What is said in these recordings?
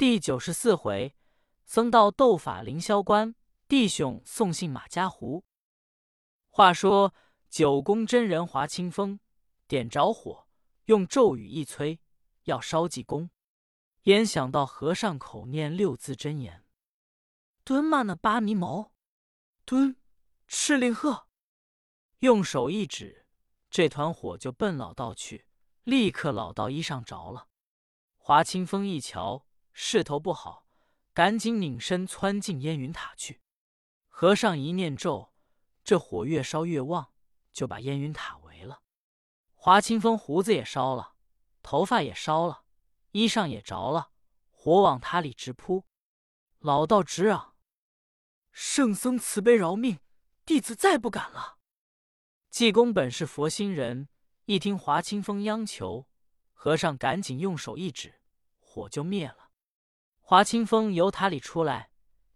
第九十四回，僧道斗法凌霄关，弟兄送信马家湖。话说九宫真人华清风点着火，用咒语一催，要烧济公。焉想到和尚口念六字真言：“蹲嘛呢巴尼谋，蹲赤令鹤。”用手一指，这团火就奔老道去，立刻老道衣上着了。华清风一瞧，势头不好，赶紧拧身窜进烟云塔去。和尚一念咒，这火越烧越旺，就把烟云塔围了。华清风胡子也烧了，头发也烧了，衣裳也着了，火往塔里直扑。老道直嚷：“圣僧慈悲饶命，弟子再不敢了。”济公本是佛心人，一听华清风央求，和尚赶紧用手一指。火就灭了，华清风由塔里出来，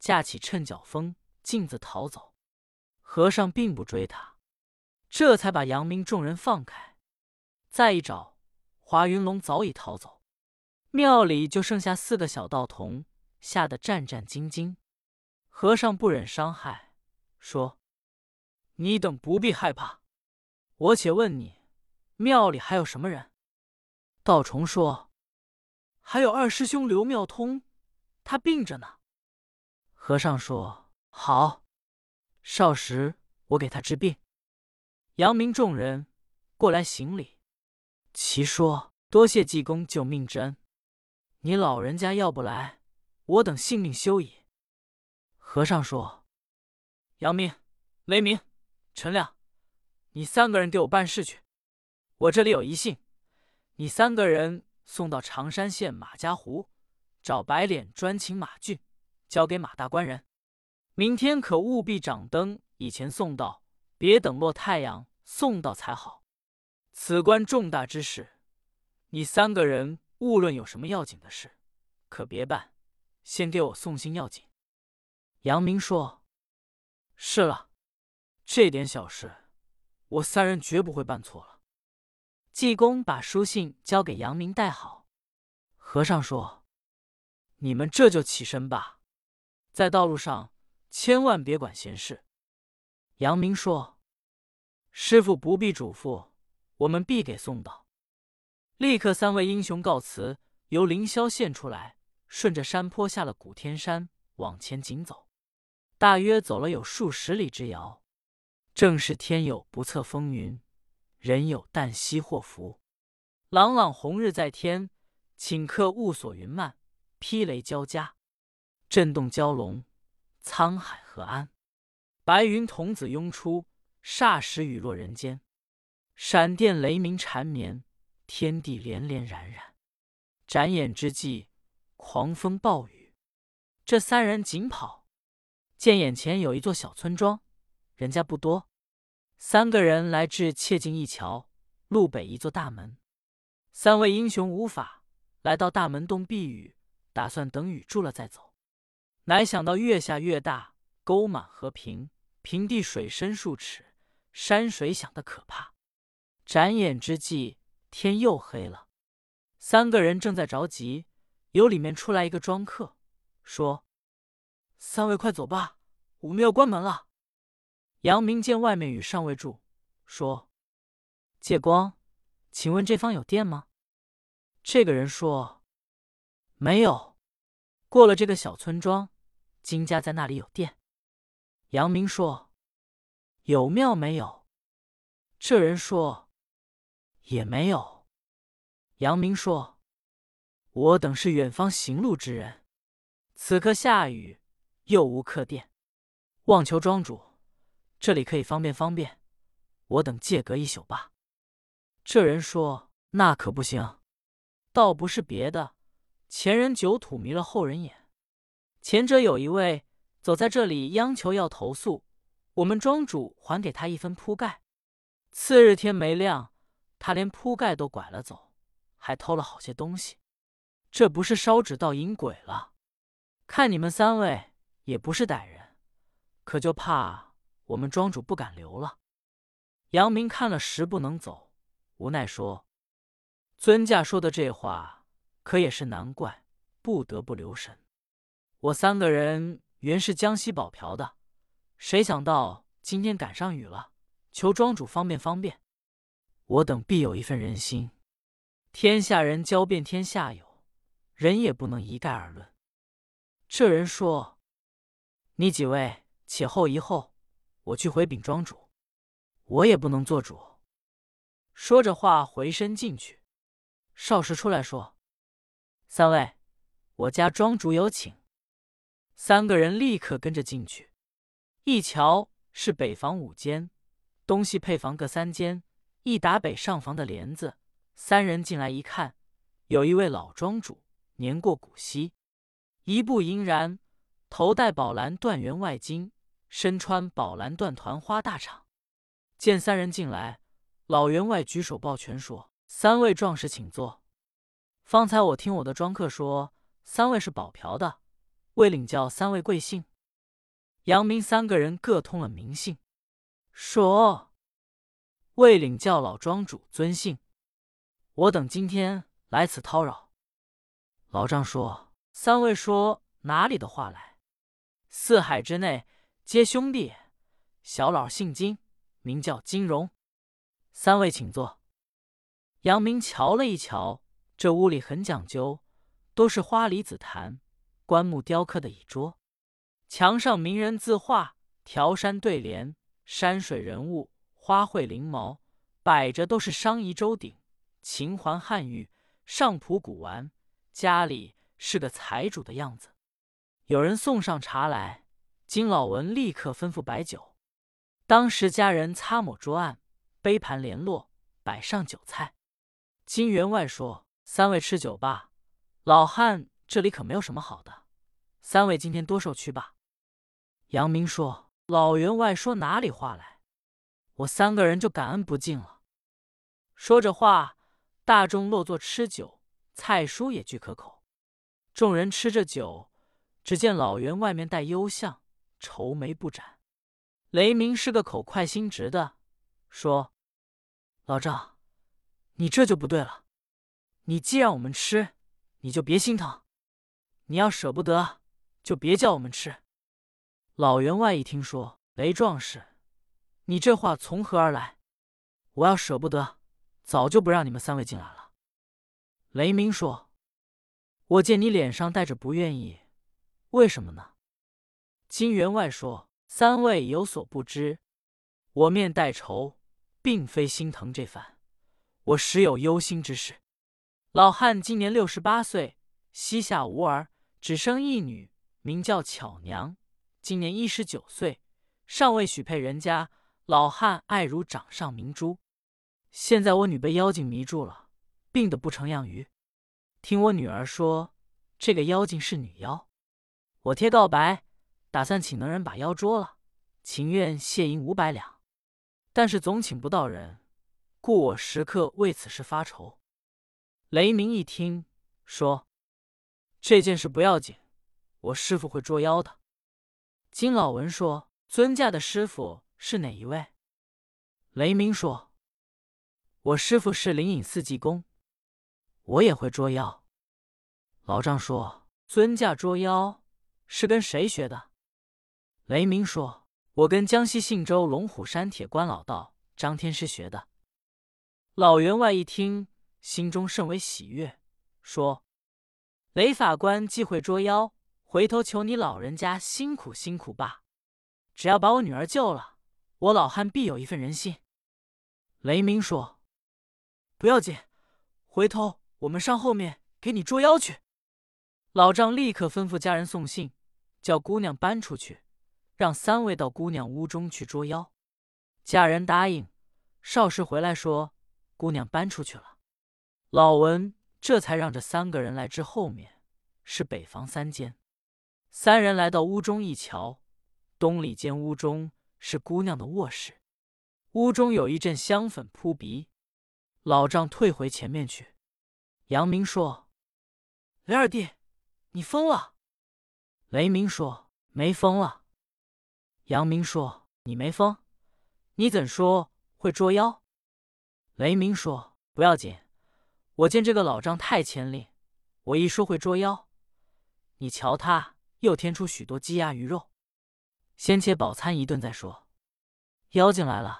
架起趁脚风径自逃走。和尚并不追他，这才把杨明众人放开。再一找，华云龙早已逃走，庙里就剩下四个小道童，吓得战战兢兢。和尚不忍伤害，说：“你等不必害怕，我且问你，庙里还有什么人？”道虫说。还有二师兄刘妙通，他病着呢。和尚说：“好，少时我给他治病。”杨明众人过来行礼，齐说：“多谢济公救命之恩，你老人家要不来，我等性命休矣。”和尚说：“杨明、雷鸣、陈亮，你三个人给我办事去。我这里有一信，你三个人。”送到常山县马家湖，找白脸专请马俊，交给马大官人。明天可务必掌灯以前送到，别等落太阳送到才好。此关重大之事，你三个人无论有什么要紧的事，可别办，先给我送信要紧。杨明说：“是了，这点小事，我三人绝不会办错了。”济公把书信交给杨明带好。和尚说：“你们这就起身吧，在道路上千万别管闲事。”杨明说：“师傅不必嘱咐，我们必给送到。”立刻，三位英雄告辞，由凌霄现出来，顺着山坡下了古天山，往前紧走。大约走了有数十里之遥，正是天有不测风云。人有旦夕祸福，朗朗红日在天，顷刻雾锁云漫，霹雷交加，震动蛟龙，沧海何安？白云童子拥出，霎时雨落人间，闪电雷鸣缠绵，天地连连冉冉。眨眼之际，狂风暴雨。这三人紧跑，见眼前有一座小村庄，人家不多。三个人来至切近一桥，路北一座大门。三位英雄无法来到大门洞避雨，打算等雨住了再走。乃想到越下越大，沟满河平，平地水深数尺，山水响得可怕。眨眼之际，天又黑了。三个人正在着急，由里面出来一个庄客，说：“三位快走吧，我们要关门了。”杨明见外面雨尚未住，说：“借光，请问这方有店吗？”这个人说：“没有。过了这个小村庄，金家在那里有店。”杨明说：“有庙没有？”这人说：“也没有。”杨明说：“我等是远方行路之人，此刻下雨，又无客店，望求庄主。”这里可以方便方便，我等借隔一宿吧。这人说：“那可不行，倒不是别的，前人酒土迷了后人眼。前者有一位走在这里央求要投诉，我们庄主还给他一分铺盖。次日天没亮，他连铺盖都拐了走，还偷了好些东西。这不是烧纸倒引鬼了？看你们三位也不是歹人，可就怕……”我们庄主不敢留了。杨明看了时不能走，无奈说：“尊驾说的这话，可也是难怪。不得不留神。我三个人原是江西保瓢的，谁想到今天赶上雨了，求庄主方便方便。我等必有一份人心。天下人交遍天下有，人也不能一概而论。这人说：“你几位且后一后，我去回禀庄主。我也不能做主。”说着话，回身进去。少时出来说：“三位，我家庄主有请。”三个人立刻跟着进去。一瞧是北房五间，东西配房各三间，一打北上房的帘子。三人进来一看，有一位老庄主，年过古稀，一步银然，头戴宝蓝缎员外巾，身穿宝蓝缎团花大氅。见三人进来，老员外举手抱拳说：“三位壮士，请坐。方才我听我的庄客说，三位是保瓢的。”未领教三位贵姓？杨明三个人各通了名姓，说：“未领教老庄主尊姓？我等今天来此叨扰。”老张说：“三位说哪里的话来？四海之内皆兄弟。小老姓金，名叫金荣。三位请坐。”杨明瞧了一瞧，这屋里很讲究，都是花梨紫檀。棺木雕刻的椅桌，墙上名人字画，条山对联，山水人物，花卉翎毛，摆着都是商仪周鼎、秦环汉玉、上朴古玩，家里是个财主的样子。有人送上茶来，金老文立刻吩咐摆酒。当时家人擦抹桌案，杯盘联络，摆上酒菜。金员外说：“三位吃酒吧，老汉。”这里可没有什么好的，三位今天多受屈吧。杨明说：“老员外说哪里话来？我三个人就感恩不尽了。”说着话，大众落座吃酒，菜蔬也俱可口。众人吃着酒，只见老员外面带忧相，愁眉不展。雷鸣是个口快心直的，说：“老赵，你这就不对了。你既让我们吃，你就别心疼。”你要舍不得，就别叫我们吃。老员外一听说，雷壮士，你这话从何而来？我要舍不得，早就不让你们三位进来了。雷鸣说：“我见你脸上带着不愿意，为什么呢？”金员外说：“三位有所不知，我面带愁，并非心疼这番，我实有忧心之事。老汉今年六十八岁，膝下无儿。”只生一女，名叫巧娘，今年一十九岁，尚未许配人家。老汉爱如掌上明珠。现在我女被妖精迷住了，病得不成样鱼。听我女儿说，这个妖精是女妖。我贴告白，打算请能人把妖捉了，情愿谢银五百两。但是总请不到人，故我时刻为此事发愁。雷鸣一听，说。这件事不要紧，我师傅会捉妖的。金老文说：“尊驾的师傅是哪一位？”雷鸣说：“我师傅是灵隐寺济公，我也会捉妖。”老张说：“尊驾捉妖是跟谁学的？”雷鸣说：“我跟江西信州龙虎山铁关老道张天师学的。”老员外一听，心中甚为喜悦，说。雷法官既会捉妖，回头求你老人家辛苦辛苦吧。只要把我女儿救了，我老汉必有一份人心。雷鸣说：“不要紧，回头我们上后面给你捉妖去。”老丈立刻吩咐家人送信，叫姑娘搬出去，让三位到姑娘屋中去捉妖。家人答应。少时回来说，姑娘搬出去了。老文。这才让这三个人来至后面，是北房三间。三人来到屋中一瞧，东里间屋中是姑娘的卧室，屋中有一阵香粉扑鼻。老丈退回前面去。杨明说：“雷二弟，你疯了。”雷鸣说：“没疯了。”杨明说：“你没疯，你怎说会捉妖？”雷鸣说：“不要紧。”我见这个老张太谦吝，我一说会捉妖，你瞧他又添出许多鸡鸭鱼肉，先且饱餐一顿再说。妖精来了，